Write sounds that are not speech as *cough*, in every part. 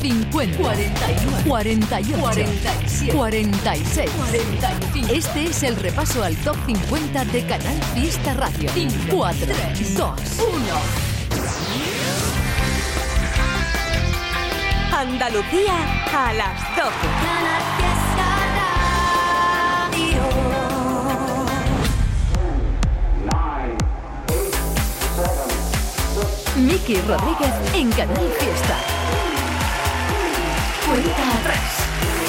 50, 49, 48, 47, 46, 45. Este es el repaso al top 50 de Canal Fiesta Radio. 5, 4, 3, 2, 1. Andalucía a las 12. Miki Rodríguez en Canal Fiesta.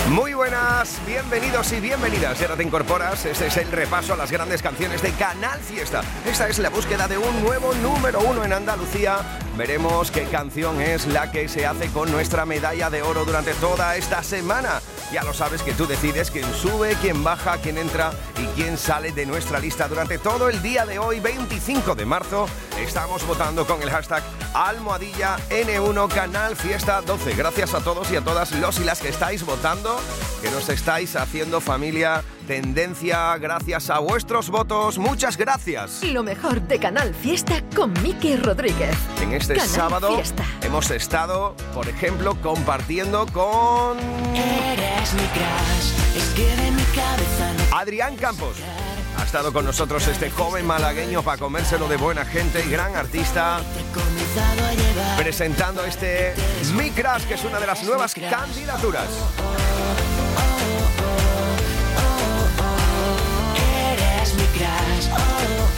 Muy buenas, bienvenidos y bienvenidas. Y ahora te incorporas. Este es el repaso a las grandes canciones de Canal Fiesta. Esta es la búsqueda de un nuevo número uno en Andalucía. Veremos qué canción es la que se hace con nuestra medalla de oro durante toda esta semana. Ya lo sabes que tú decides quién sube, quién baja, quién entra y quién sale de nuestra lista durante todo el día de hoy, 25 de marzo. Estamos votando con el hashtag almohadilla N1 Canal Fiesta 12. Gracias a todos y a todas los y las que estáis votando, que nos estáis haciendo familia tendencia gracias a vuestros votos. Muchas gracias. Lo mejor de Canal Fiesta con Miki Rodríguez. En este Canal sábado Fiesta. hemos estado, por ejemplo, compartiendo con Eres mi crush, es que de mi cabeza no Adrián Campos. Ha estado con nosotros este joven malagueño para comérselo de buena gente y gran artista, te he comenzado a llevar. presentando este Mi Crush, que es una de las nuevas candidaturas. Eres mi oh,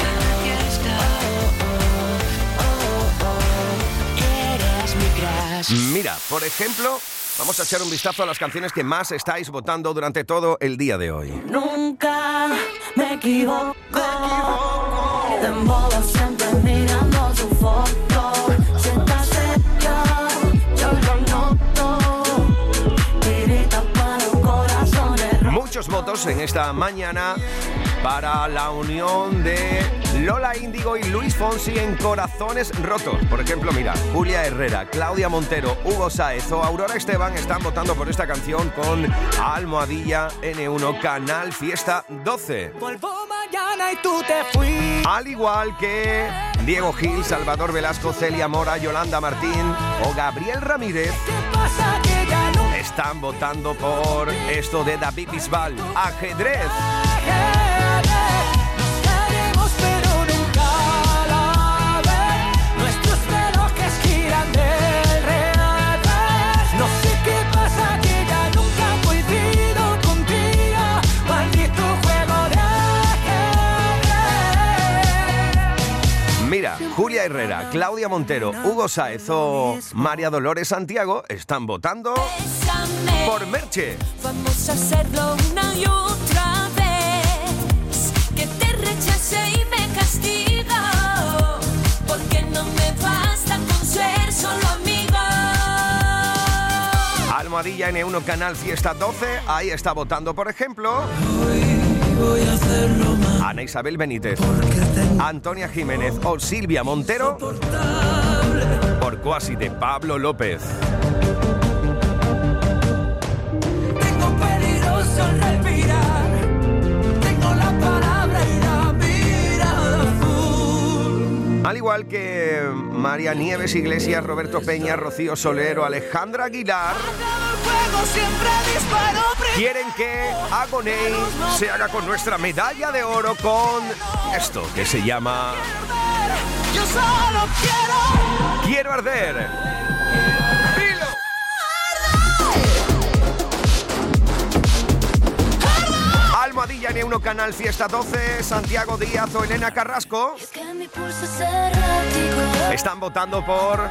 eres mi crush. Mira, por ejemplo, vamos a echar un vistazo a las canciones que más estáis votando durante todo el día de hoy. Nunca equivoco. De modo siempre mirando su foto. Si estás cerca, yo lo noto. Tirita para los corazones Muchos votos en esta mañana para la unión de Lola Índigo y Luis Fonsi en Corazones Rotos. Por ejemplo, mira, Julia Herrera, Claudia Montero, Hugo Saez o Aurora Esteban están votando por esta canción con Almohadilla N1 Canal Fiesta 12. Vuelvo mañana y tú te fuiste. Al igual que Diego Gil, Salvador Velasco, Celia Mora, Yolanda Martín o Gabriel Ramírez ¿Qué pasa que ya no están votando por esto de David Bisbal, ajedrez. Mira, Julia Herrera, Claudia Montero, Hugo Saez o María Dolores Santiago están votando por Merche. Vamos a hacerlo una y otra vez. Que te rechace y me castigo. Porque no me basta con ser solo amigo. Almohadilla N1 Canal Fiesta 12, ahí está votando, por ejemplo, Ana Isabel Benítez, Antonia Jiménez o Silvia Montero por Cuasi de Pablo López. Al igual que María Nieves Iglesias, Roberto Peña, Rocío Solero, Alejandra Aguilar, quieren que Agoney se haga con nuestra medalla de oro con esto que se llama Quiero arder. Almohadilla N1 Canal Fiesta 12, Santiago Díaz o Elena Carrasco. Están votando por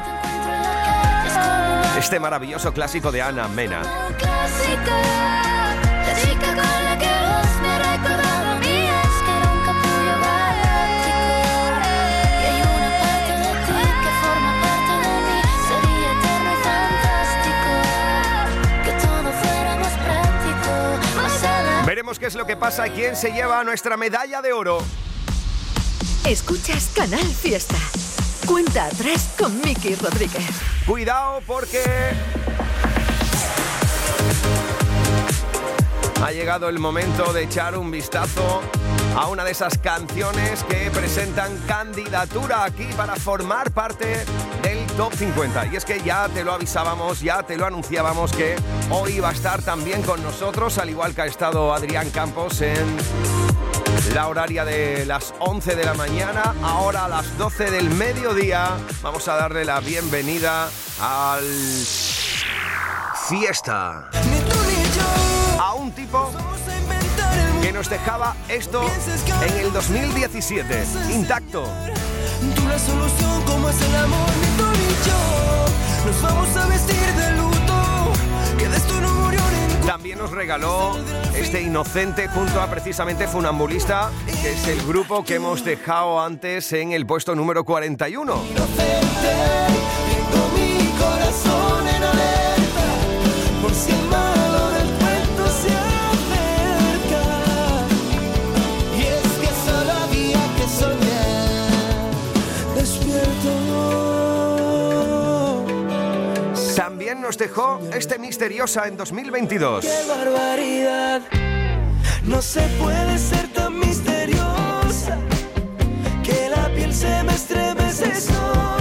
en este maravilloso clásico de Ana Mena. Veremos qué es lo que pasa y quién se lleva nuestra medalla de oro. Escuchas Canal Fiesta. Cuenta atrás con Miki Rodríguez. Cuidado porque ha llegado el momento de echar un vistazo a una de esas canciones que presentan candidatura aquí para formar parte del Top 50. Y es que ya te lo avisábamos, ya te lo anunciábamos que hoy va a estar también con nosotros, al igual que ha estado Adrián Campos en la horaria de las 11 de la mañana, ahora a las 12 del mediodía. Vamos a darle la bienvenida al fiesta. A un tipo que nos dejaba esto en el 2017, intacto. Tú la solución como es el amor, ni tú ni yo. Nos vamos a vestir de luto. Que de esto no murió ningún. También nos regaló este inocente junto a precisamente Funambulista, que es el grupo que hemos dejado antes en el puesto número 41. inocente. También nos dejó este misteriosa en 2022. ¡Qué barbaridad! No se puede ser tan misteriosa que la piel se me estremece sola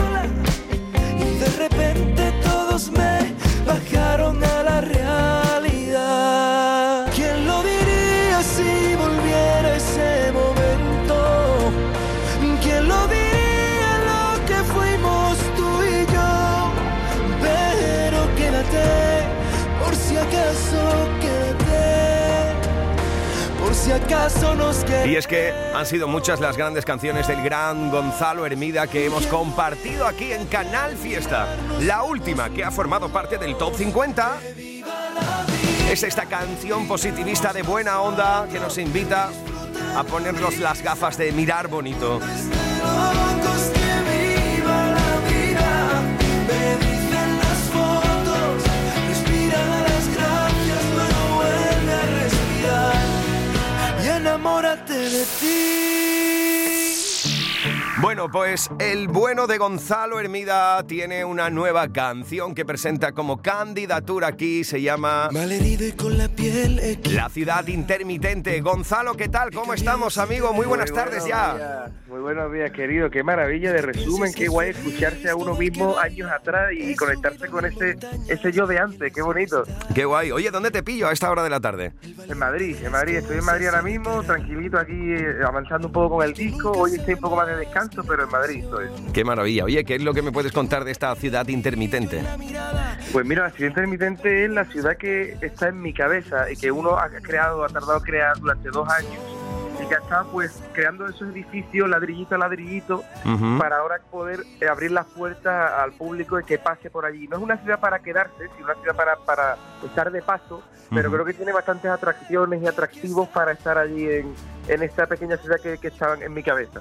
Y es que han sido muchas las grandes canciones del gran Gonzalo Hermida que hemos compartido aquí en Canal Fiesta. La última que ha formado parte del Top 50 es esta canción positivista de buena onda que nos invita a ponernos las gafas de mirar bonito. Enamórate de ti. Bueno, pues el bueno de Gonzalo Hermida tiene una nueva canción que presenta como candidatura aquí, se llama Malherido y con la piel La ciudad intermitente. Gonzalo, ¿qué tal? ¿Cómo estamos, amigo? Muy buenas Muy tardes ya. días, Muy buenos días, querido. Qué maravilla de resumen, qué guay escucharse a uno mismo años atrás y conectarse con ese ese yo de antes. Qué bonito. Qué guay. Oye, ¿dónde te pillo a esta hora de la tarde? En Madrid, en Madrid. Estoy en Madrid ahora mismo, tranquilito aquí, eh, avanzando un poco con el disco. Hoy estoy un poco más de descanso, pero en Madrid estoy. Qué maravilla. Oye, ¿qué es lo que me puedes contar de esta ciudad intermitente? Pues mira, la ciudad intermitente es la ciudad que está en mi cabeza y que uno ha creado, ha tardado en crear durante dos años. Y que está pues creando esos edificios ladrillito a ladrillito para ahora poder abrir las puertas al público y que pase por allí. No es una ciudad para quedarse, sino una ciudad para, para estar de paso, pero creo que tiene bastantes atracciones y atractivos para estar allí en, en esta pequeña ciudad que, que está en mi cabeza.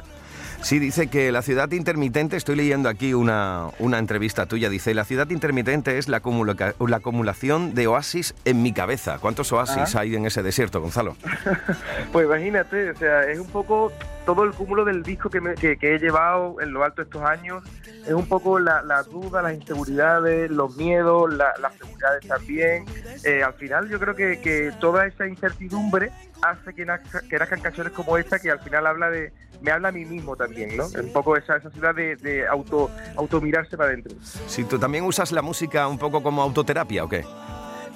Sí, dice que la ciudad intermitente, estoy leyendo aquí una, una entrevista tuya, dice, la ciudad intermitente es la, acumula- la acumulación de oasis en mi cabeza. ¿Cuántos oasis hay en ese desierto, Gonzalo? *laughs* Pues imagínate, o sea, es un poco todo el cúmulo del disco que, he llevado en lo alto estos años, es un poco la, la duda, las inseguridades, los miedos, la- las seguridades también. Eh, al final yo creo que, toda esa incertidumbre hace que, nazca- canciones como esta que al final habla de me habla a mí mismo también, ¿no? Un poco esa, esa ciudad de, de auto, automirarse para adentro. Si tú también usas la música un poco como autoterapia, ¿o qué?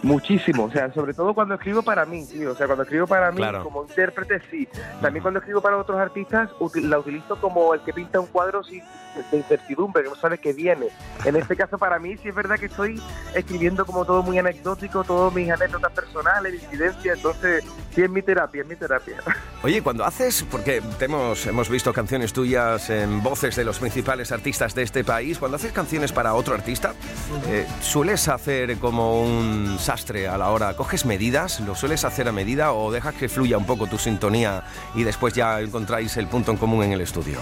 Muchísimo, o sea, sobre todo cuando escribo para mí, tío. O sea, cuando escribo para mí Claro. como intérprete, sí. También cuando escribo para otros artistas, uti- la utilizo como el que pinta un cuadro sin, de incertidumbre, que no sabe qué viene. En este caso, para mí, sí es verdad que estoy escribiendo como todo muy anecdótico, todas mis anécdotas personales, incidencias. Entonces, sí es mi terapia, es mi terapia. Oye, cuando haces, porque te hemos, hemos visto canciones tuyas en voces de los principales artistas de este país, cuando haces canciones para otro artista, eh, ¿sueles hacer como un sastre a la hora? ¿Coges medidas? ¿Lo sueles hacer a medida o dejas que fluya un poco tu sintonía y después ya encontráis el punto en común en el estudio?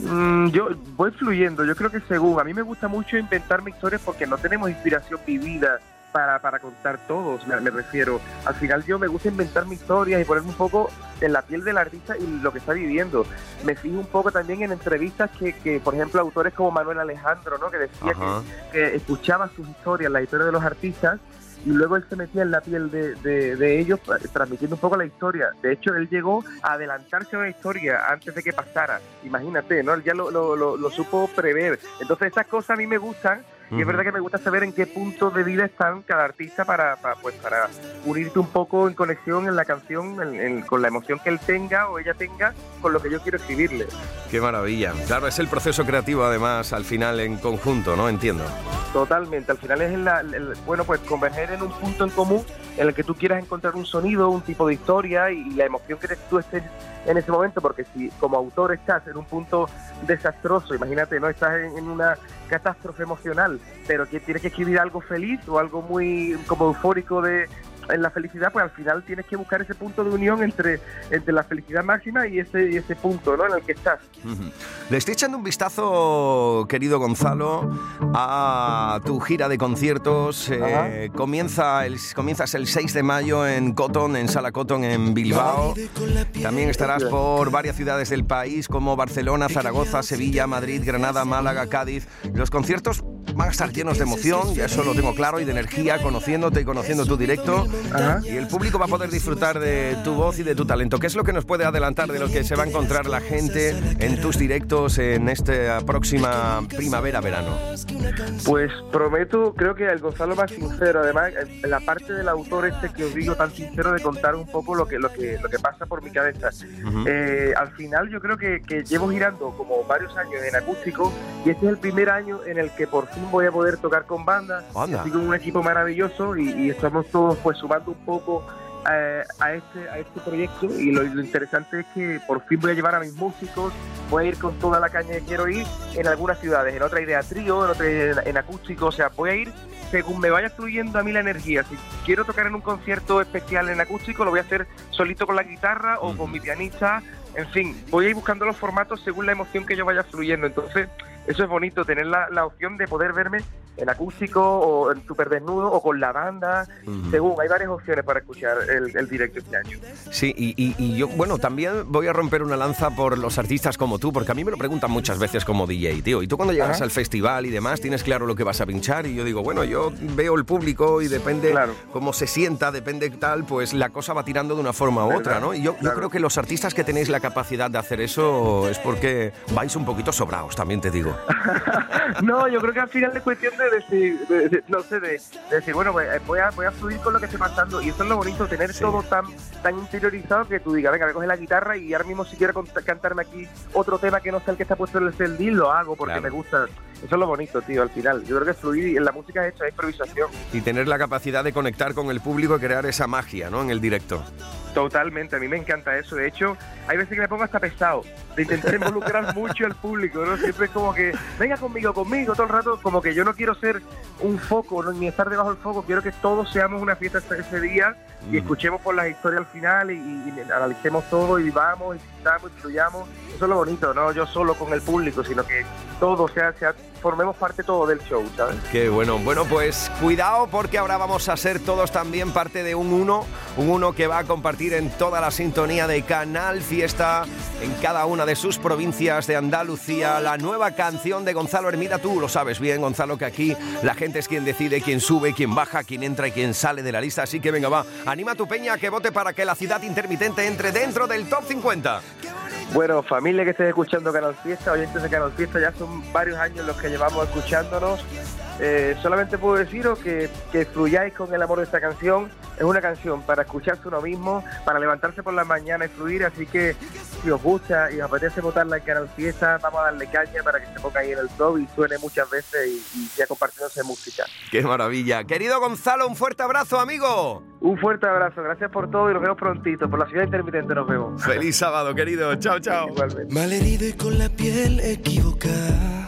Mm, yo voy fluyendo, yo creo que según, a mí me gusta mucho inventarme historias porque no tenemos inspiración vivida para, para contar todos, me, me refiero. Al final yo me gusta inventarme historias y ponerme un poco en la piel del artista y lo que está viviendo. Me fijo un poco también en entrevistas que, que por ejemplo, autores como Manuel Alejandro, ¿no? que decía que, que escuchaba sus historias, la historia de los artistas, y luego él se metía en la piel de, de- de ellos, transmitiendo un poco la historia. De hecho, él llegó a adelantarse a una historia antes de que pasara. Imagínate, ¿no? Él ya lo, lo- lo- supo prever. Entonces, estas cosas a mí me gustan y es verdad que me gusta saber en qué punto de vida están cada artista para, para, pues, para unirte un poco en conexión en la canción, en- en- con la emoción que él tenga o ella tenga, con lo que yo quiero escribirle. Qué maravilla. Claro, es el proceso creativo además al final en conjunto, ¿no? Entiendo. Totalmente, al final es la- el- bueno pues converger en un punto en común en el que tú quieras encontrar un sonido, un tipo de historia y la emoción que tú estés en ese momento, porque si como autor estás en un punto desastroso, imagínate, no estás en, en una catástrofe emocional, pero que tienes que escribir algo feliz o algo muy como eufórico de en la felicidad, pues al final tienes que buscar ese punto de unión entre, entre la felicidad máxima y ese, y ese punto ¿no? en el que estás. Le estoy echando un vistazo, querido Gonzalo, a tu gira de conciertos. Eh, comienza el, comienzas el 6 de mayo en Cotton, en Sala Cotton, en Bilbao. También estarás por varias ciudades del país como Barcelona, Zaragoza, Sevilla, Madrid, Granada, Málaga, Cádiz. Los conciertos van a estar llenos de emoción, ya eso lo tengo claro, y de energía, conociéndote y conociendo tu directo. Ajá. Y el público va a poder disfrutar de tu voz y de tu talento. ¿Qué es lo que nos puede adelantar de lo que se va a encontrar la gente en tus directos en esta próxima primavera-verano? Pues prometo, creo que el Gonzalo más sincero, además, en la parte del autor este que os digo tan sincero de contar un poco lo que lo que lo que pasa por mi cabeza. Ujú. Eh, al final yo creo que, que llevo girando como varios años en acústico y este es el primer año en el que por fin voy a poder tocar con banda. Anda. Estoy con un equipo maravilloso y, y estamos todos pues sumando un poco eh, a este a este proyecto y lo, lo interesante es que por fin voy a llevar a mis músicos, voy a ir con toda la caña que quiero ir en algunas ciudades, en otra idea trío, en otra idea en acústico, o sea, voy a ir según me vaya fluyendo a mí la energía. Si quiero tocar en un concierto especial en acústico, lo voy a hacer solito con la guitarra o con mi pianista. En fin, voy a ir buscando los formatos según la emoción que yo vaya fluyendo. Entonces, eso es bonito, tener la, la opción de poder verme en acústico o en super desnudo o con la banda. Según, hay varias opciones para escuchar el, el directo este año. Sí, y, y- y yo, bueno, también voy a romper una lanza por los artistas como tú, porque a mí me lo preguntan muchas veces como DJ, tío. Y tú cuando llegas Ajá. al festival y demás, tienes claro lo que vas a pinchar. Y yo digo, bueno, yo veo el público y depende Claro. cómo se sienta, depende tal, pues la cosa va tirando de una forma u otra, ¿no? Y yo, creo que los artistas que tenéis la capacidad de hacer eso es porque vais un poquito sobraos, también te digo. *laughs* No, yo creo que al final es cuestión de decir, de- de- no sé, de, de decir, bueno, voy a, voy a fluir con lo que esté pasando. Y eso es lo bonito, tener Sí. todo tan, tan interiorizado que tú digas, venga, me coge la guitarra y ahora mismo si quiero cantarme aquí otro tema que no sea el que está puesto en el CD, lo hago porque Claro. me gusta. Eso es lo bonito, tío, al final. Yo creo que fluir en la música es hecho, es improvisación. Y tener la capacidad de conectar con el público y crear esa magia, ¿no? En el directo. Totalmente, a mí me encanta eso. De hecho, hay veces que me pongo hasta pesado de intentar involucrar *laughs* mucho al público, ¿no? Siempre es como que, venga conmigo, conmigo, todo el rato, como que yo no quiero ser un foco, ¿no? ni estar debajo del foco, quiero que todos seamos una fiesta ese- ese día y Mm. escuchemos por las historias al final y, y analicemos todo y vivamos y disfrutamos y fluyamos. Eso es lo bonito, no yo solo con el público, sino que todos, sea, sea, formemos parte todo del show, ¿sabes? Qué bueno. Bueno, pues cuidado porque ahora vamos a ser todos también parte de un uno, un uno que va a compartir en toda la sintonía de Canal Fiesta, en cada una de sus provincias de Andalucía, la nueva canción de Gonzalo Hermida. Tú lo sabes bien, Gonzalo, que aquí la gente es quien decide quién sube, quién baja, quién entra y quién sale de la lista. Así que venga, va, anima a tu peña que vote para que la ciudad intermitente entre dentro del top 50. Bueno, familia que estés escuchando Canal Fiesta, oyentes de Canal Fiesta, ya son varios años los que llevamos escuchándonos. Eh, solamente puedo deciros que, que fluyáis con el amor de esta canción. Es una canción para escucharse uno mismo, para levantarse por la mañana y fluir. Así que si os gusta y os apetece votarla en Canal Fiesta, vamos a darle caña para que se ponga ahí en el top y suene muchas veces y, y ya compartiéndose música. Qué maravilla. Querido Gonzalo, un fuerte abrazo, amigo. Un fuerte abrazo, gracias por todo y nos vemos prontito. Por la ciudad intermitente nos vemos. Feliz sábado, querido. Chao, chao. Igualmente. Malherido y con la piel equivocada.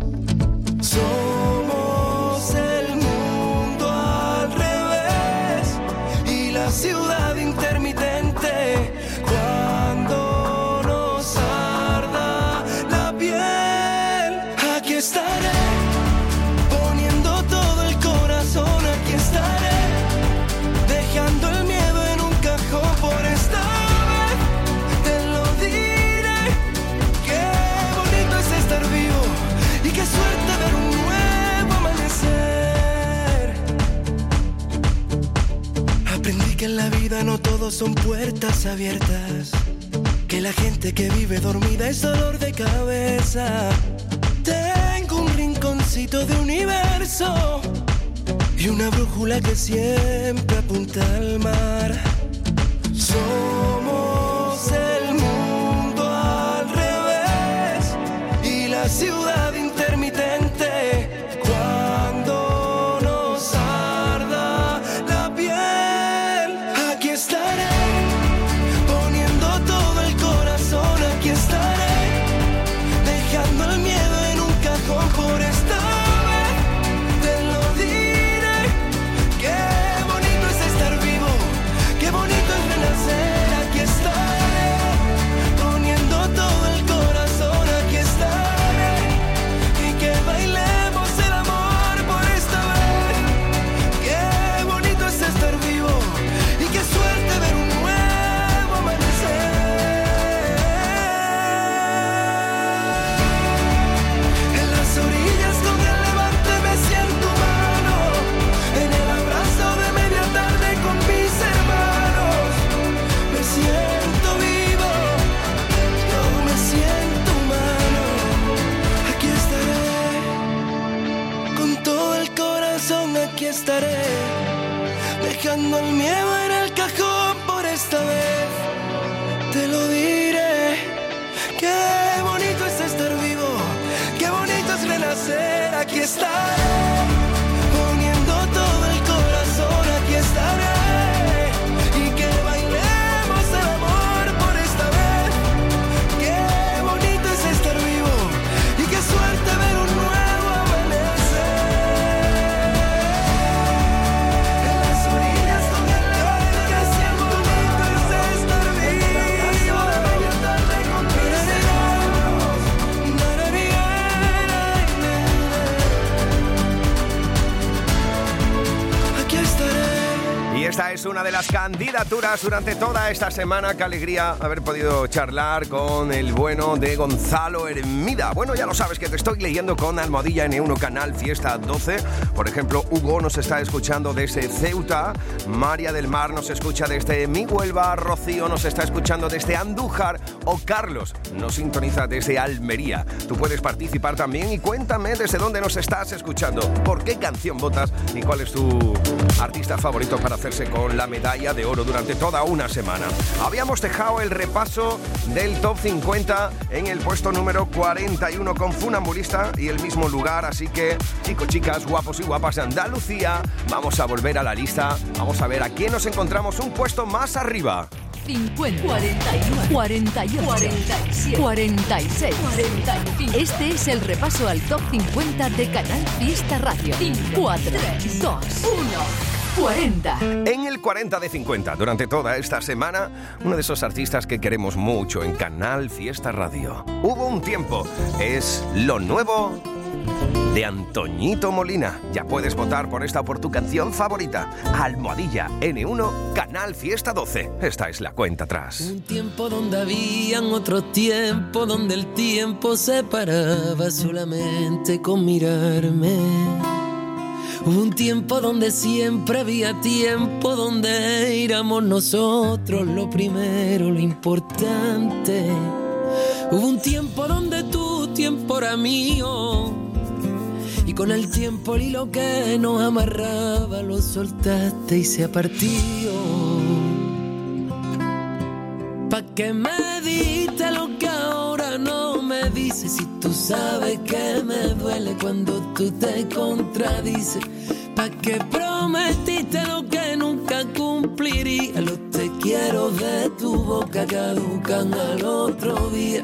Somos el mundo al revés y la ciudad intermitente. Son puertas abiertas. Que la gente que vive dormida es dolor de cabeza. Tengo un rinconcito de universo y una brújula que siempre apunta al mar. Somos estarei. Es una de las candidaturas durante toda esta semana. Qué alegría haber podido charlar con el bueno de Gonzalo Hermida. Bueno, ya lo sabes que te estoy leyendo con Almohadilla N1 Canal Fiesta 12. Por ejemplo, Hugo nos está escuchando desde Ceuta. María del Mar nos escucha desde Mi Huelva. Rocío nos está escuchando desde Andújar. O Carlos nos sintoniza desde Almería. Tú puedes participar también y cuéntame desde dónde nos estás escuchando. ¿Por qué canción votas y cuál es tu artista favorito para hacerse con la medalla de oro durante toda una semana. Habíamos dejado el repaso del top 50 en el puesto número 41 con Funambulista y el mismo lugar, así que chicos, chicas, guapos y guapas de Andalucía, vamos a volver a la lista, vamos a ver a quién nos encontramos un puesto más arriba. 50, 41, 48, 47, 46, 45. Este es el repaso al top 50 de Canal Fiesta Radio. 4, 3, 2, 1. 40. En el 40 de 50, durante toda esta semana, uno de esos artistas que queremos mucho en Canal Fiesta Radio. Hubo un tiempo, es lo nuevo de Antoñito Molina. Ya puedes votar por esta o por tu canción favorita. Almohadilla N1, Canal Fiesta 12. Esta es la cuenta atrás. Un tiempo donde habían otro tiempo, donde el tiempo se paraba solamente con mirarme. Hubo un tiempo donde siempre había tiempo, donde éramos nosotros lo primero, lo importante. Hubo un tiempo donde tu tiempo era mío. Y con el tiempo el hilo que nos amarraba lo soltaste y se partió. ¿Pa' qué me diste dices? Si tú sabes que me duele cuando tú te contradices. ¿Pa' qué prometiste lo que nunca cumpliría? Los te quiero de tu boca caducan al otro día.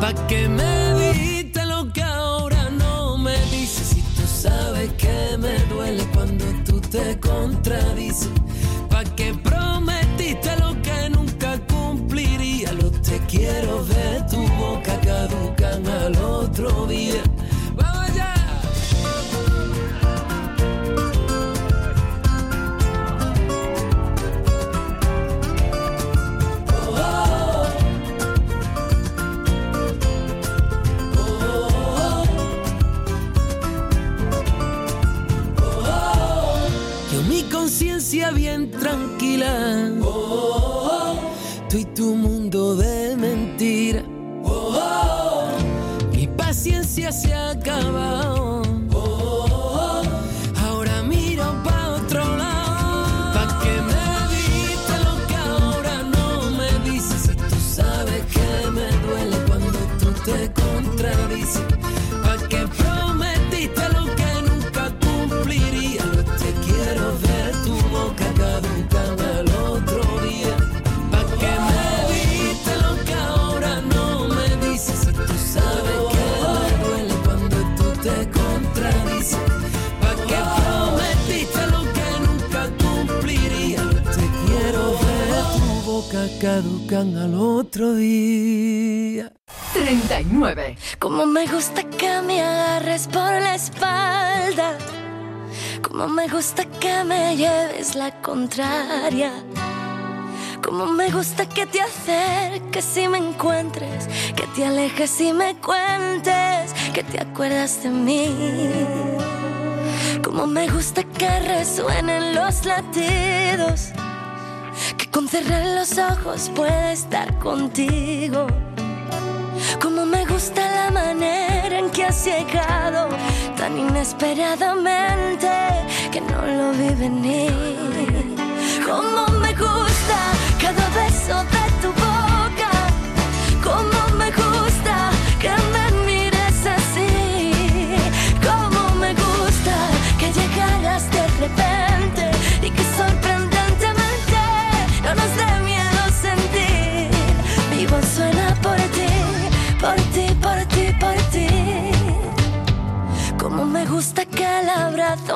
Pa' que me diste lo que ahora no me dices. Si tú sabes que me duele cuando tú te contradices. Pa' que prometiste tu mundo de mentira. Mi paciencia se ha tu boca caducan al otro día. 39. Como me gusta que me agarres por la espalda. Como me gusta que me lleves la contraria. Como me gusta que te acerques y me encuentres. Que te alejes y me cuentes. Que te acuerdas de mí. Como me gusta que resuenen los latidos. Con cerrar los ojos pueda estar contigo. Como me gusta la manera en que has llegado tan inesperadamente que no lo vi venir. Como me gusta cada beso de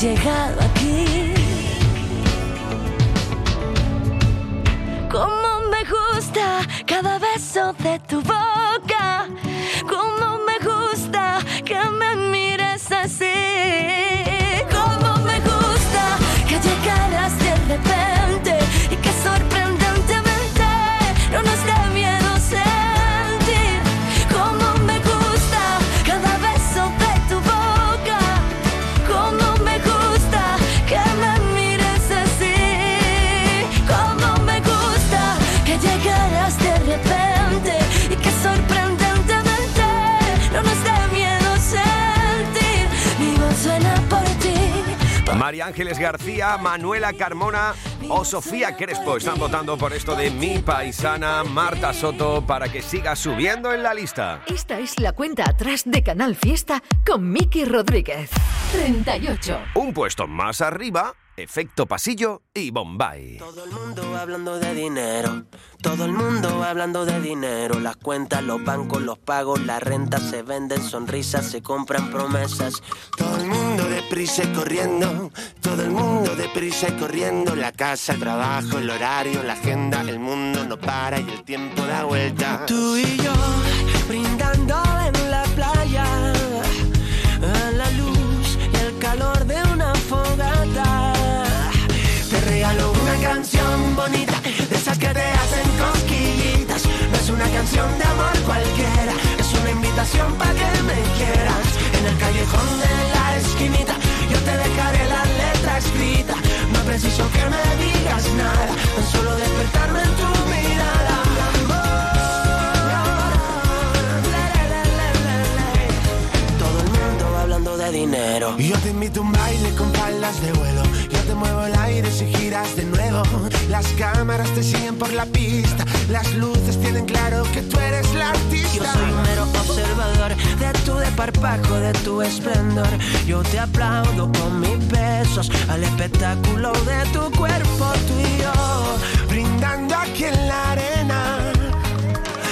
llegado aquí. Como me gusta cada beso de tu boca. Manuela Carmona o Sofía Crespo están votando por esto de mi paisana Marta Soto para que siga subiendo en la lista. Esta es la cuenta atrás de Canal Fiesta con Miki Rodríguez. 38. Un puesto más arriba, efecto pasillo y Bombay. Todo el mundo hablando de dinero, Todo el mundo hablando de dinero, las cuentas, los bancos, los pagos, la renta, se venden sonrisas, se compran promesas. Todo el mundo deprisa y corriendo, todo el mundo deprisa y corriendo, la casa, el trabajo, el horario, la agenda, el mundo no para y el tiempo da vuelta. Tú y yo brindando de esas que te hacen cosquillitas. No es una canción de amor cualquiera, es una invitación para que me quieras. En el callejón de la esquinita, yo te dejaré la letra escrita. No preciso que me digas nada, tan solo despertarme dinero. Yo te invito a un baile con palas de vuelo. Yo te muevo el aire si giras de nuevo. Las cámaras te siguen por la pista. Las luces tienen claro que tú eres la artista. Yo soy un mero observador de tu desparpajo, de tu esplendor. Yo te aplaudo con mis besos al espectáculo de tu cuerpo, tú y yo. Brindando aquí en la arena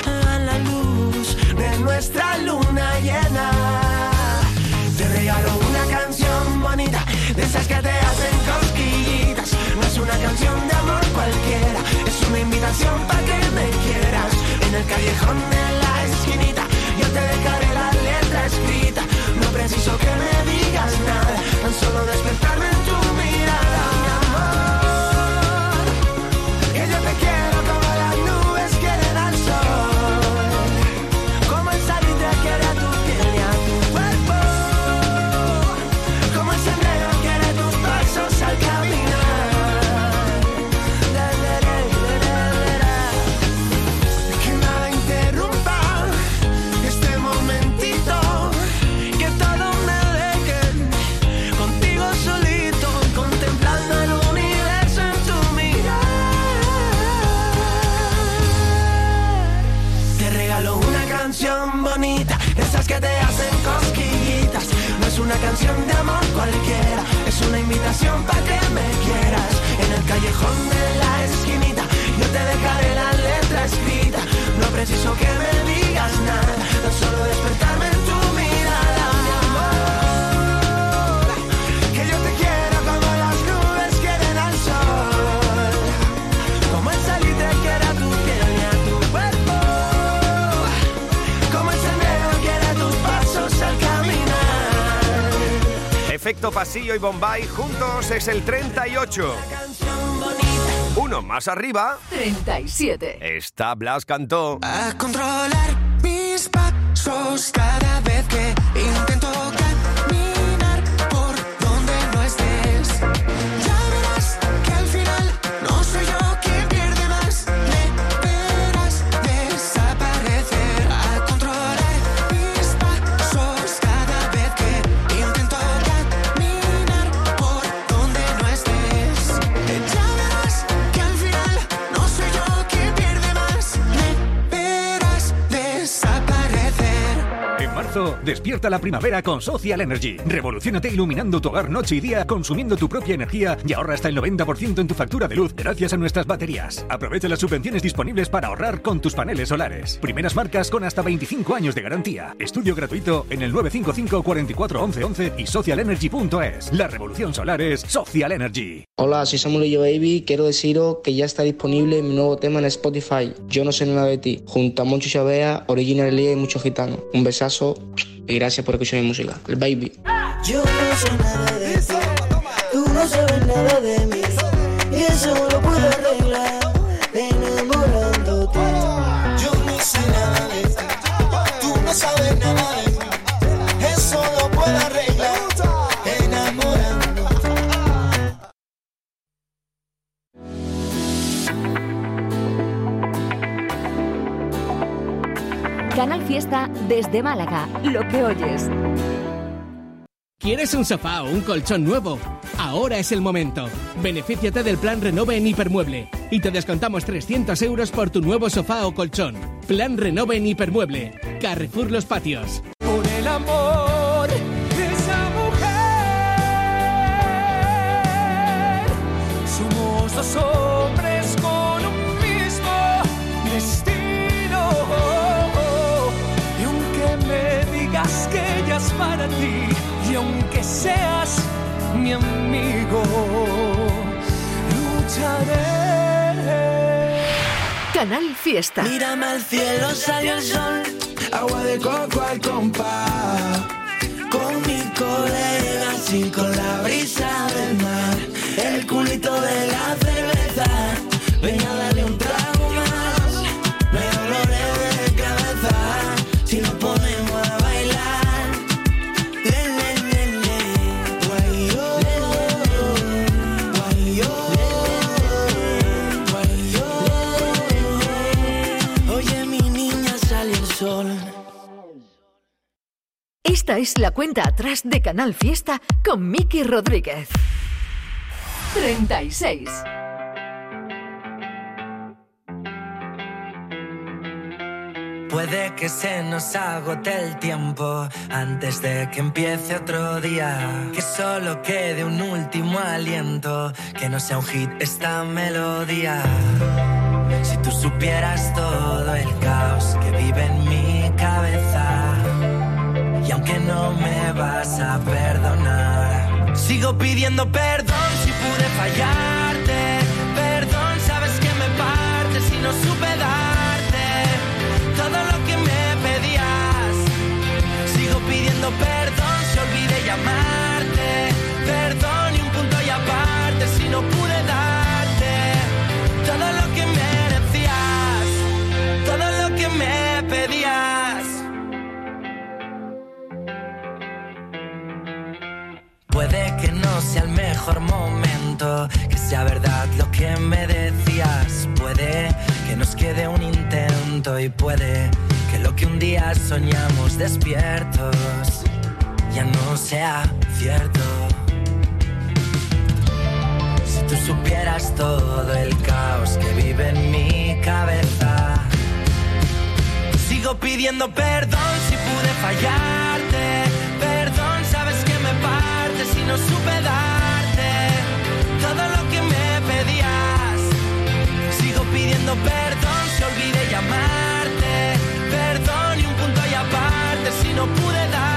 A la luz de nuestra luna llena. De esas que te hacen cosquillitas. No es una canción de amor cualquiera, es una invitación para que me quieras. En el callejón de la esquinita, yo te dejaré la letra escrita. No preciso que me digas nada, tan solo despertarme preciso que me digas nada, tan solo despertarme en tu mirada. mi amor. Que yo te quiero como las nubes quieren al sol. Como el salitre quiere a tu piel y a tu cuerpo. Como el sendero quiere tus pasos al caminar. Efecto Pasillo y Bombay juntos es el 38. Uno más arriba 37. está Blas Cantó. A controlar mis pasos cada vez que intento despierta la primavera con Social Energy. Revolucionate iluminando tu hogar noche y día, consumiendo tu propia energía y ahorra hasta el 90% en tu factura de luz gracias a nuestras baterías. Aprovecha las subvenciones disponibles para ahorrar con tus paneles solares. Primeras marcas con hasta 25 años de garantía. Estudio gratuito en el 955 44 11 11 y socialenergy.es. La revolución solar es Social Energy. Hola, soy Samuel y yo Baby. Quiero deciros que ya está disponible mi nuevo tema en Spotify, Yo no sé nada de ti, junto a Moncho Chavea, Original Lía y muchos gitanos. Un besazo y gracias por escuchar mi música. El Baby. Yo no sé nada de ti, tú no sabes nada de mí, Canal Fiesta desde Málaga. Lo que oyes. ¿Quieres un sofá o un colchón nuevo? Ahora es el momento. Benefíciate del plan Renove en Hipermueble y te descontamos 300 euros por tu nuevo sofá o colchón. Plan Renove en Hipermueble. Carrefour Los Patios. Por el amor de esa mujer. Somos dos seas mi amigo. Lucharé. Canal Fiesta. Mírame al cielo, salió el sol. Agua de coco al compás. Con mi colega, sin con la brisa del mar. El culito de la cerveza. Ven a Esta es la cuenta atrás de Canal Fiesta con Miki Rodríguez. 36. Puede que se nos agote el tiempo antes de que empiece otro día. Que solo quede un último aliento, que no sea un hit esta melodía. Si tú supieras todo el caos que vive en mi cabeza, y aunque no me vas a perdonar, sigo pidiendo perdón si pude fallarte. Perdón, sabes que me parte si no supe darte todo lo que me pedías. Sigo pidiendo perdón si olvidé llamarte. Puede que lo que un día soñamos despiertos ya no sea cierto. Si tú supieras todo el caos que vive en mi cabeza, sigo pidiendo perdón si pude fallarte. Perdón, sabes que me parte si no supe darte todo lo que me pedías. Sigo pidiendo perdón si olvidé llamarte. No pude darte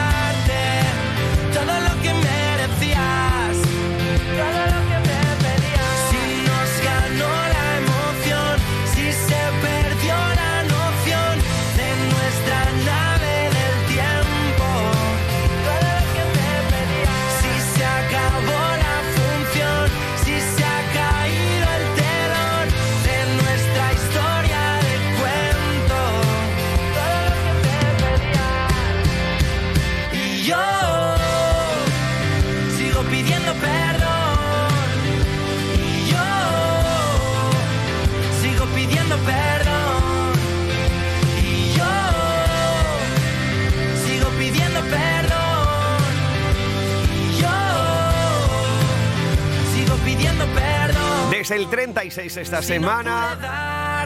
Desde el 36 esta semana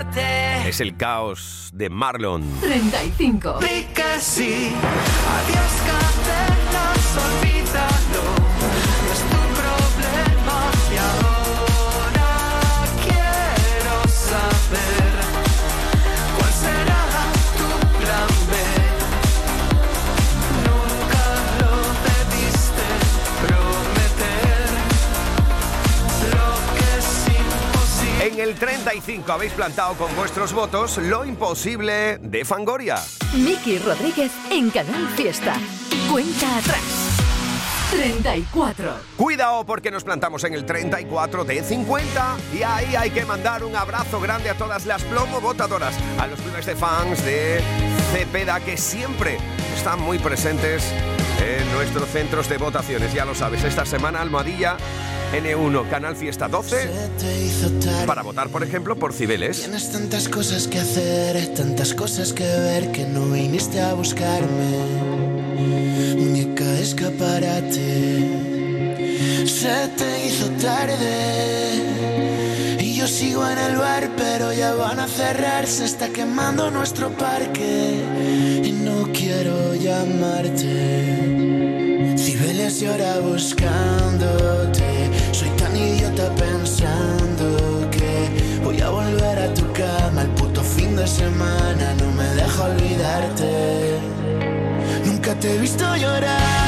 es el caos de Marlon. 35. Di que sí, adiós En el 35 habéis plantado con vuestros votos lo imposible de Fangoria. Miki Rodríguez en Canal Fiesta. Cuenta atrás. 34. Cuidado porque nos plantamos en el 34 de 50 y ahí hay que mandar un abrazo grande a todas las plomo votadoras, a los clubes de fans de Cepeda que siempre están muy presentes en nuestros centros de votaciones. Ya lo sabes, esta semana Almohadilla N1 Canal Fiesta 12 para votar, por ejemplo, por Cibeles. Tienes tantas cosas que hacer, tantas cosas que ver que no viniste a buscarme. Muñeca escaparate, se te hizo tarde. Y yo sigo en el bar, pero ya van a cerrar. Se está quemando nuestro parque y no quiero llamarte. Cibeles llora buscándote. Soy tan idiota pensando que voy a volver a tu cama el puto fin de semana. No me deja olvidarte. Nunca te he visto llorar,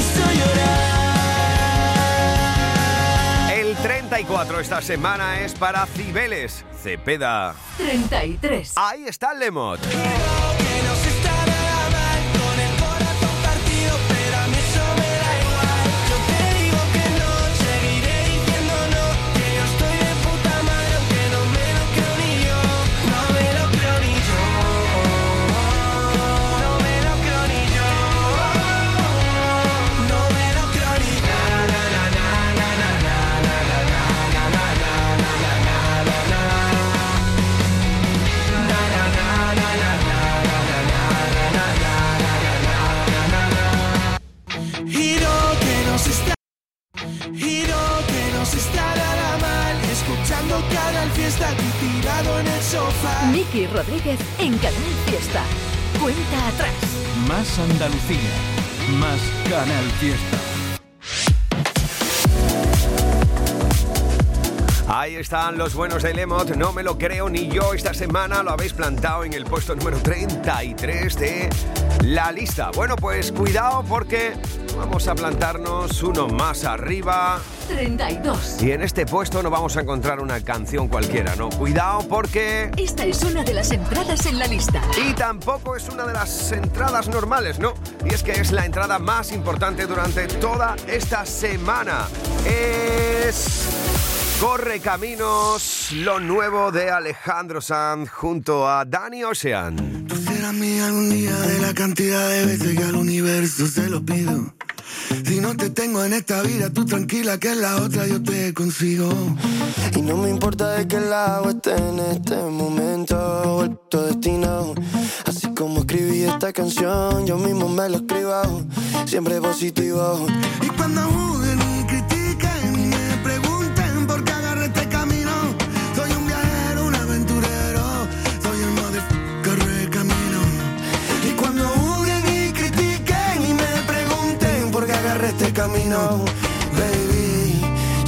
visto llorar. El 34 esta semana es para Cibeles, Cepeda. 33. Ahí está Lemot. Aquí tirado en el sofá Miki Rodríguez en Canal Fiesta. Cuenta atrás. Más Andalucía, más Canal Fiesta. Ahí están los buenos de Lemot, no me lo creo ni yo. Esta semana lo habéis plantado en el puesto número 33 de la lista. Bueno, pues cuidado porque vamos a plantarnos uno más arriba. 32. Y en este puesto no vamos a encontrar una canción cualquiera, ¿no? Cuidado porque... Esta es una de las entradas en la lista. Y tampoco es una de las entradas normales, ¿no? Y es que es la entrada más importante durante toda esta semana. Es... Corre Caminos, lo nuevo de Alejandro Sanz junto a Dani Ocean. Será mía algún día de la cantidad de veces que al universo se lo pido. Si no te tengo en esta vida, tú tranquila que en la otra yo te consigo. Y no me importa de qué lado esté en este momento, vuelto destino. Así como escribí esta canción, yo mismo me lo escribo, siempre positivo. Y cuando juzguen camino, baby,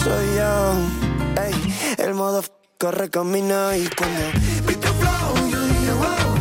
soy yo, ey, el modo corre camino y cuando vi tu flow, yo dije wow,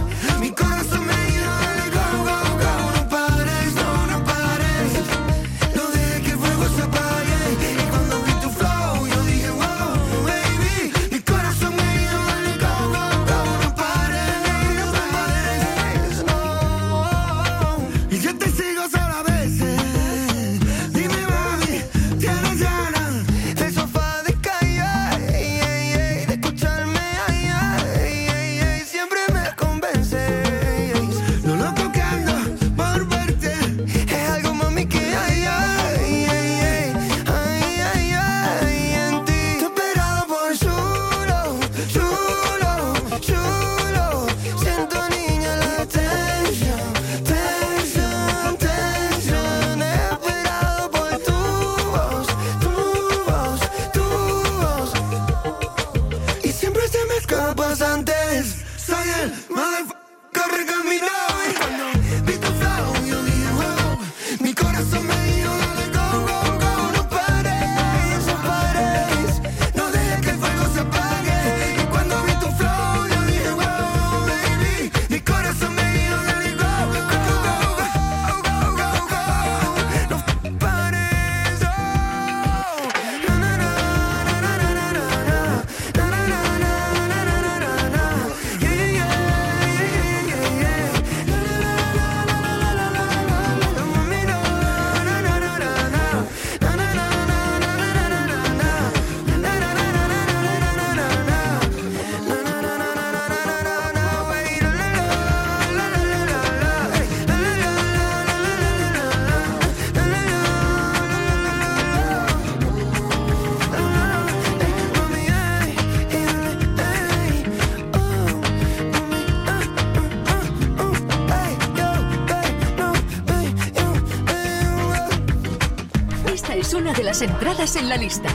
en la lista.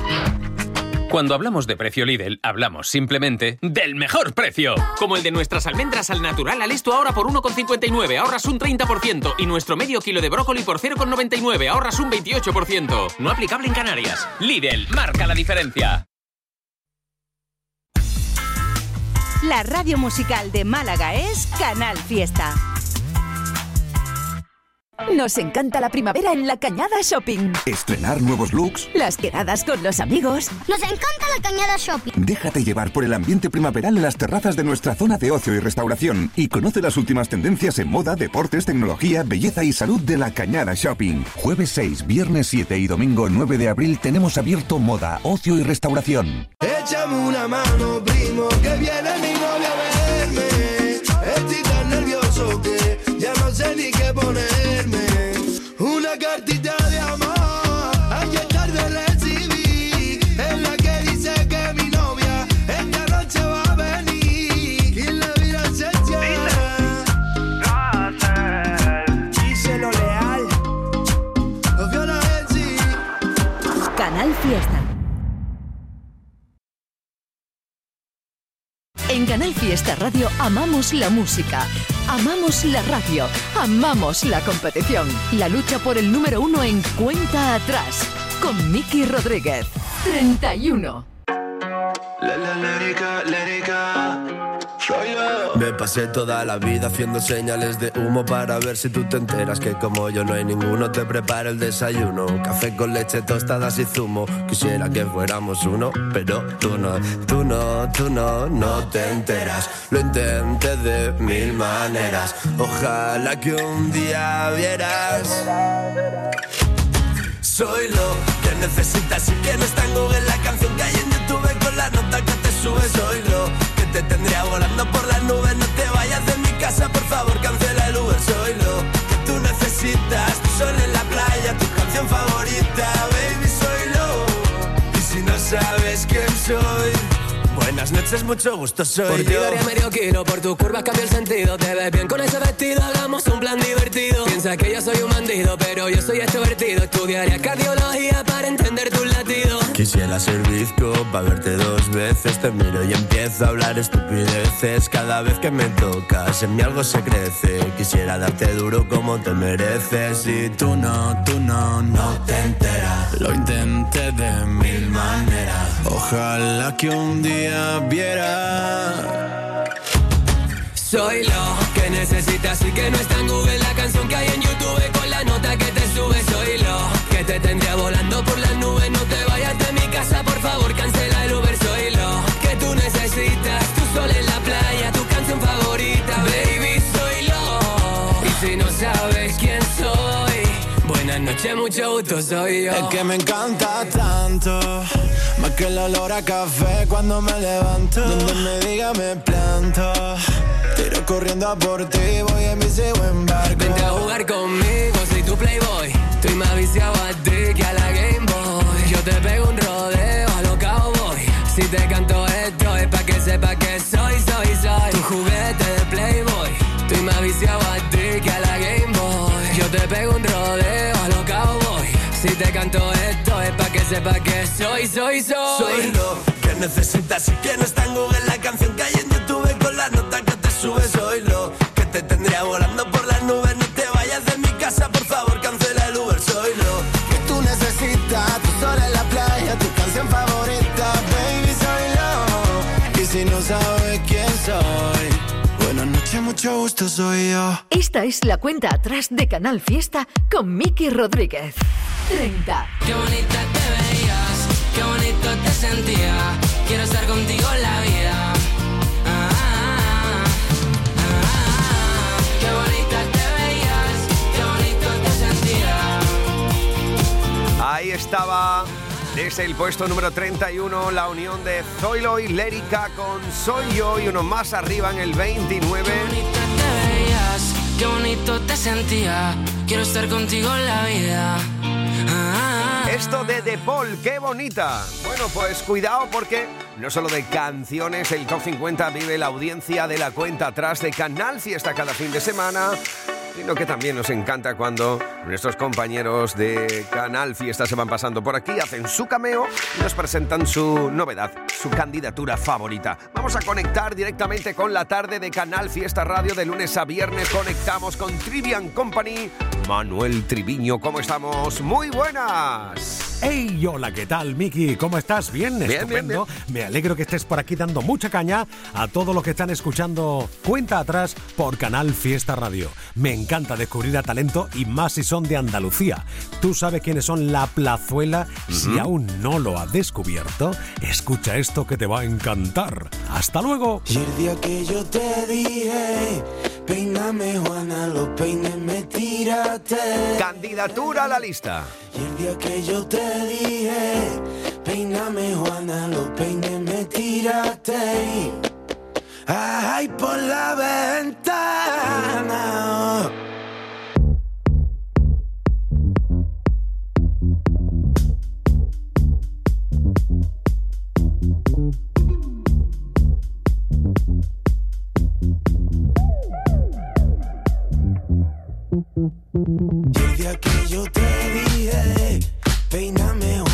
Cuando hablamos de precio Lidl, hablamos simplemente del mejor precio. Como el de nuestras almendras al natural al esto ahora por 1,59, ahorras un 30%. Y nuestro medio kilo de brócoli por 0,99, ahorras un 28%. No aplicable en Canarias. Lidl, marca la diferencia. La radio musical de Málaga es Canal Fiesta. Nos encanta la primavera en la Cañada Shopping. Estrenar nuevos looks. Las quedadas con los amigos. Nos encanta la Cañada Shopping. Déjate llevar por el ambiente primaveral en las terrazas de nuestra zona de ocio y restauración y conoce las últimas tendencias en moda, deportes, tecnología, belleza y salud de la Cañada Shopping. Jueves 6, viernes 7 y domingo 9 de abril tenemos abierto moda, ocio y restauración. Échame una mano, primo, que viene mi novia Radio amamos la música, amamos la radio, amamos la competición. La lucha por el número uno en cuenta atrás con Miki Rodríguez. 31. La la lérica, lérica. Soy yo. Me pasé toda la vida haciendo señales de humo para ver si tú te enteras que como yo no hay ninguno te prepara el desayuno. Café con leche, tostadas y zumo. Quisiera que fuéramos uno, pero tú no, tú no, tú no, no te enteras. Lo intenté de mil maneras. Ojalá que un día vieras. Soy lo que necesitas y que no está en Google la canción que hay en YouTube con la nota que te sube. Soy lo te tendría volando por las nubes. No te vayas de mi casa, por favor, cancela el Uber. Soy lo que tú necesitas. Tu sol en la playa, tu canción favorita, baby. Soy lo. Y si no sabes quién soy. Buenas noches, mucho gusto, soy Por ti yo. daría medio kilo, por tu curva cambia el sentido. Te ves bien con ese vestido, hagamos un plan divertido. Piensa que yo soy un bandido, pero yo soy extrovertido. Estudiaría cardiología Quisiera ser bizco para verte dos veces. Te miro y empiezo a hablar estupideces. Cada vez que me tocas, en mí algo se crece. Quisiera darte duro como te mereces. Y tú no, tú no, no te enteras. Lo intenté de mil maneras. Ojalá que un día viera. Soy lo que necesitas y que no está en Google la canción que hay en YouTube con la nota que te sube. Soy lo que te tendría volando por noches, mucho gusto, soy yo. Es que me encanta tanto, más que el olor a café cuando me levanto. Donde me diga me planto, tiro corriendo a por ti, voy en mi buen barco. Vente a jugar conmigo, soy tu playboy. Estoy más viciado a ti que a la Game Boy. Yo te pego un rodeo a lo cowboy. Si te canto esto es pa' que sepa que soy, soy, soy tu juguete sepa que soy, soy, soy. Soy lo que necesitas y que no está gusto, soy yo. Esta es la cuenta atrás de Canal Fiesta con Miki Rodríguez. 30. Qué bonita te veías, qué bonito te sentía. Quiero estar contigo en la vida. Ah, ah, ah, qué bonita te veías, qué bonito te sentía. Ahí estaba desde el puesto número 31 la unión de Zoilo y Lérica con Soy Yo y uno más arriba en el 29. Qué bonito te sentía. Quiero estar contigo en la vida. Ah, Esto de De Paul, qué bonita. Bueno, pues cuidado porque no solo de canciones, el Top 50 vive la audiencia de la cuenta atrás de Canal Fiesta cada fin de semana. sino que también nos encanta cuando nuestros compañeros de Canal Fiesta se van pasando por aquí, hacen su cameo y nos presentan su novedad, candidatura favorita. Vamos a conectar directamente con la tarde de Canal Fiesta Radio de lunes a viernes. Conectamos con Trivian Company. Manuel Triviño, ¿cómo estamos? Muy buenas. ¡Hey! Hola, ¿qué tal, Miki? ¿Cómo estás? Bien, Bien, estupendo. Me alegro que estés por aquí dando mucha caña a todos los que están escuchando Cuenta Atrás por Canal Fiesta Radio. Me encanta descubrir a talento y más si son de Andalucía. ¿Tú sabes quiénes son La Plazuela? Si aún no lo has descubierto, escucha esto que te va a encantar. ¡Hasta luego! Y el día que yo te dije, peíname Juana, los peines me. Candidatura a la lista. Y el día que yo te dije, peíname Juana, los peines me tiraste. Ay, por la ventana. Que yo te dije, peíname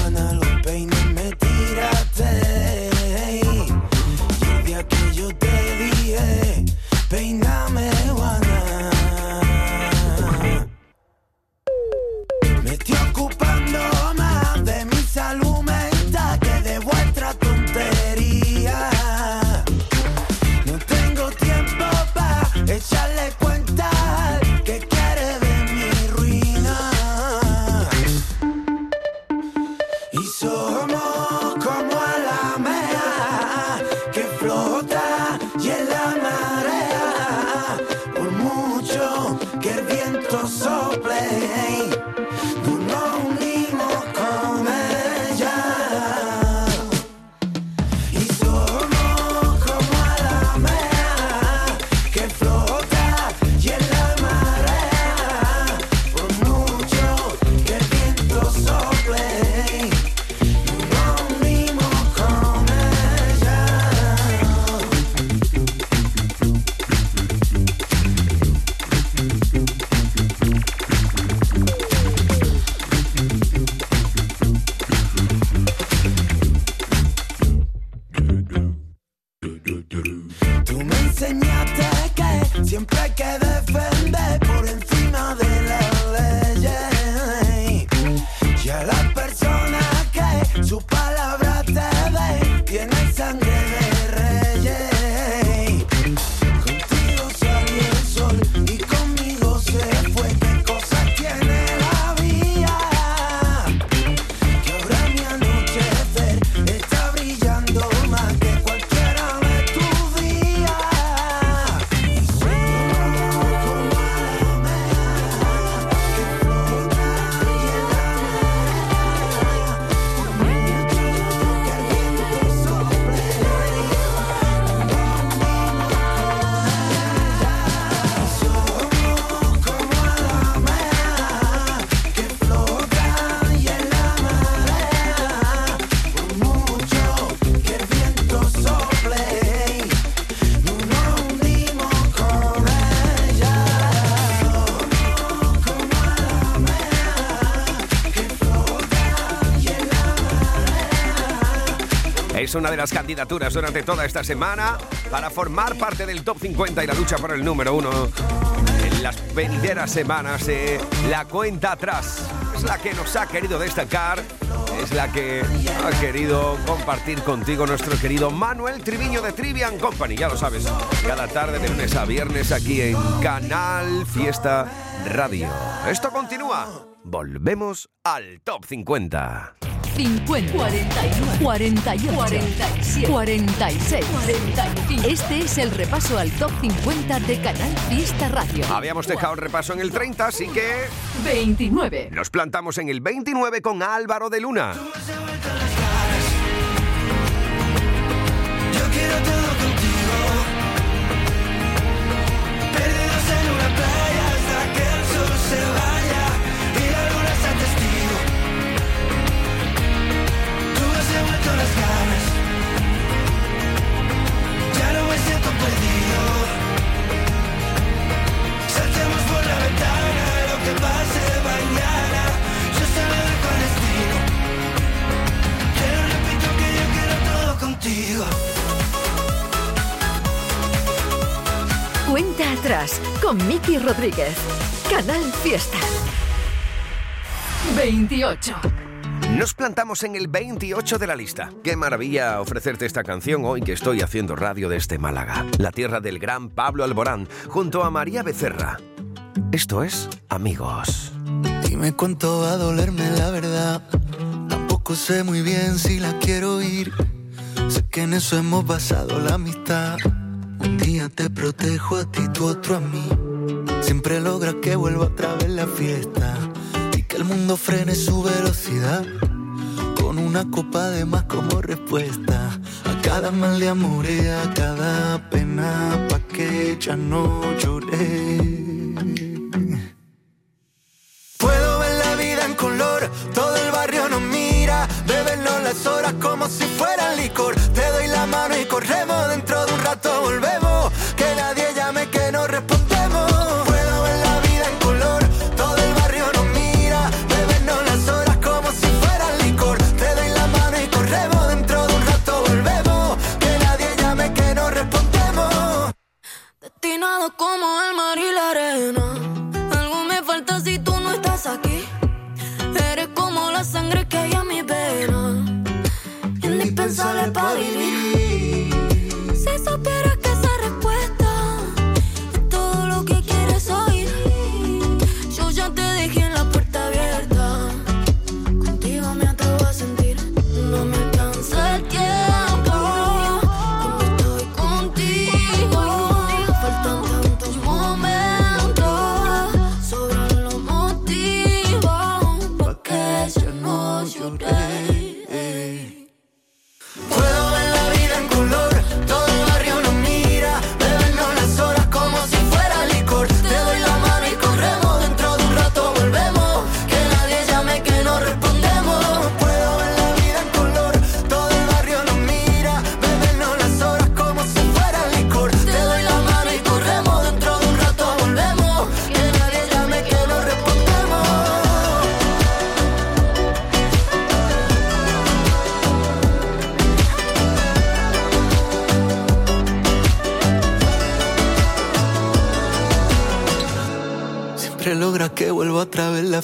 Una de las candidaturas durante toda esta semana para formar parte del top 50 y la lucha por el número uno en las venideras semanas. eh, la cuenta atrás es la que nos ha querido destacar, es la que ha querido compartir contigo nuestro querido Manuel Triviño de Trivian Company. Ya lo sabes, cada tarde de lunes a viernes aquí en Canal Fiesta Radio. Esto continúa. Volvemos al top 50. 50, 41, 48, 47, 46, 45. Este es el repaso al top 50 de Canal Fiesta Radio. Habíamos dejado el repaso en el 30, así que 29. nos plantamos en el 29 con Álvaro de Luna. Yo quiero atrás con Miki Rodríguez. Canal Fiesta. 28. Nos plantamos en el 28 de la lista. Qué maravilla ofrecerte esta canción hoy que estoy haciendo radio desde Málaga, la tierra del gran Pablo Alborán, junto a María Becerra. Esto es Amigos. Dime cuánto va a dolerme la verdad. Tampoco sé muy bien si la quiero oír. Sé que en eso hemos basado la amistad. Un día te protejo a ti, tú otro a mí. Siempre logras que vuelva otra vez la fiesta. Y que el mundo frene su velocidad. Con una copa de más como respuesta. A cada mal de amor y a cada pena. Pa' que ya no lloré. Puedo ver la vida en color, todo el barrio nos mira, bebernos las horas como si fuera licor. Te doy la mano y corremos, dentro de un rato volvemos,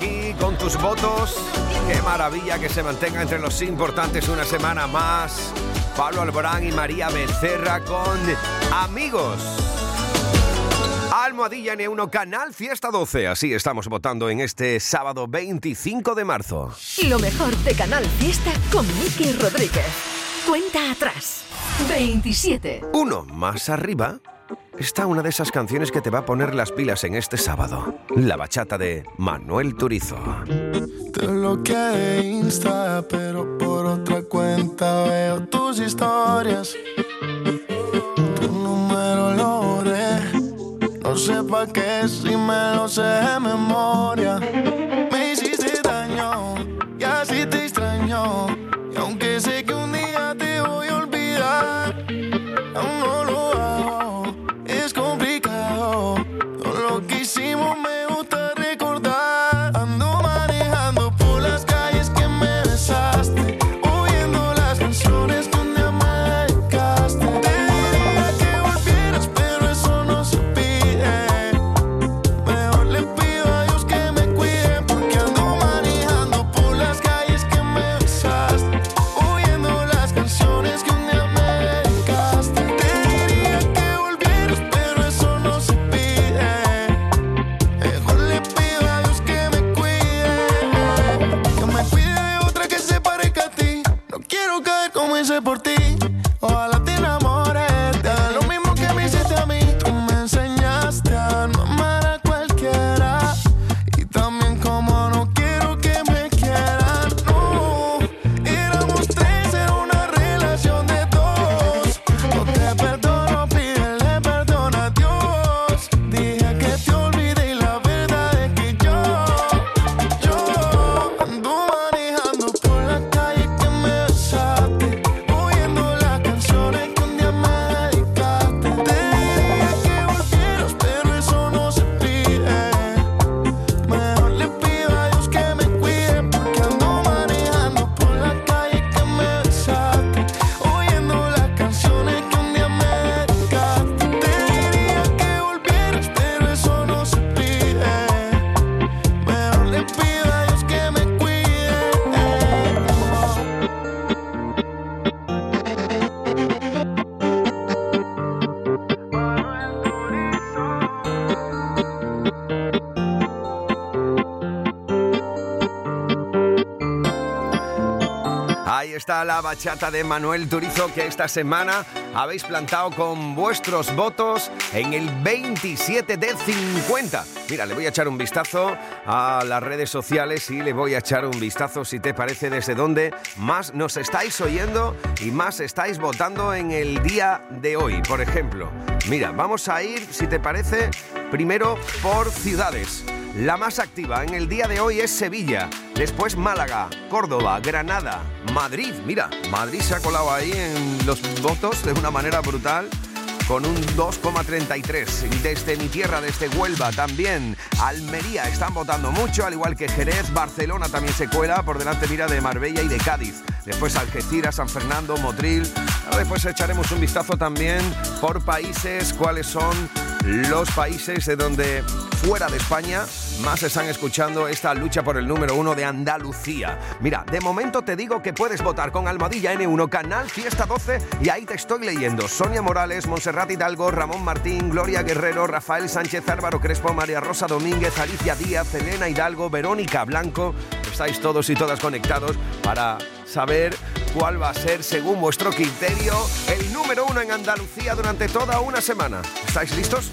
aquí con tus votos. Qué maravilla que se mantenga entre los importantes una semana más. Pablo Alborán y María Becerra con Amigos. Almohadilla N1 Canal Fiesta 12. Así estamos votando en este sábado 25 de marzo. Lo mejor de Canal Fiesta con Miki Rodríguez. Cuenta atrás. 27. Uno más arriba está una de esas canciones que te va a poner las pilas en este sábado. La bachata de Manuel Turizo. Te bloqueé Insta, pero por otra cuenta veo tus historias. Tu número lo. No sé pa' qué si me lo sé de memoria. La bachata de Manuel Turizo que esta semana habéis plantado con vuestros votos en el 27 de 50. Mira, le voy a echar un vistazo a las redes sociales y le voy a echar un vistazo, si te parece, desde donde más nos estáis oyendo y más estáis votando en el día de hoy. Por ejemplo, mira, vamos a ir, si te parece, primero por ciudades. La más activa en el día de hoy es Sevilla, después Málaga, Córdoba, Granada, Madrid. Mira, Madrid se ha colado ahí en los votos de una manera brutal con un 2,33. Desde mi tierra, desde Huelva también. Almería están votando mucho, al igual que Jerez. Barcelona también se cuela, por delante mira de Marbella y de Cádiz. Después Algeciras, San Fernando, Motril. Después echaremos un vistazo también por países, cuáles son los países de donde fuera de España más están escuchando esta lucha por el número uno de Andalucía. Mira, de momento te digo que puedes votar con Almadilla N1 Canal Fiesta 12 y ahí te estoy leyendo. Sonia Morales, Monserrat Hidalgo, Ramón Martín, Gloria Guerrero, Rafael Sánchez, Álvaro Crespo, María Rosa Domínguez, Alicia Díaz, Elena Hidalgo, Verónica Blanco. Estáis todos y todas conectados para saber cuál va a ser, según vuestro criterio, el número uno en Andalucía durante toda una semana. ¿Estáis listos?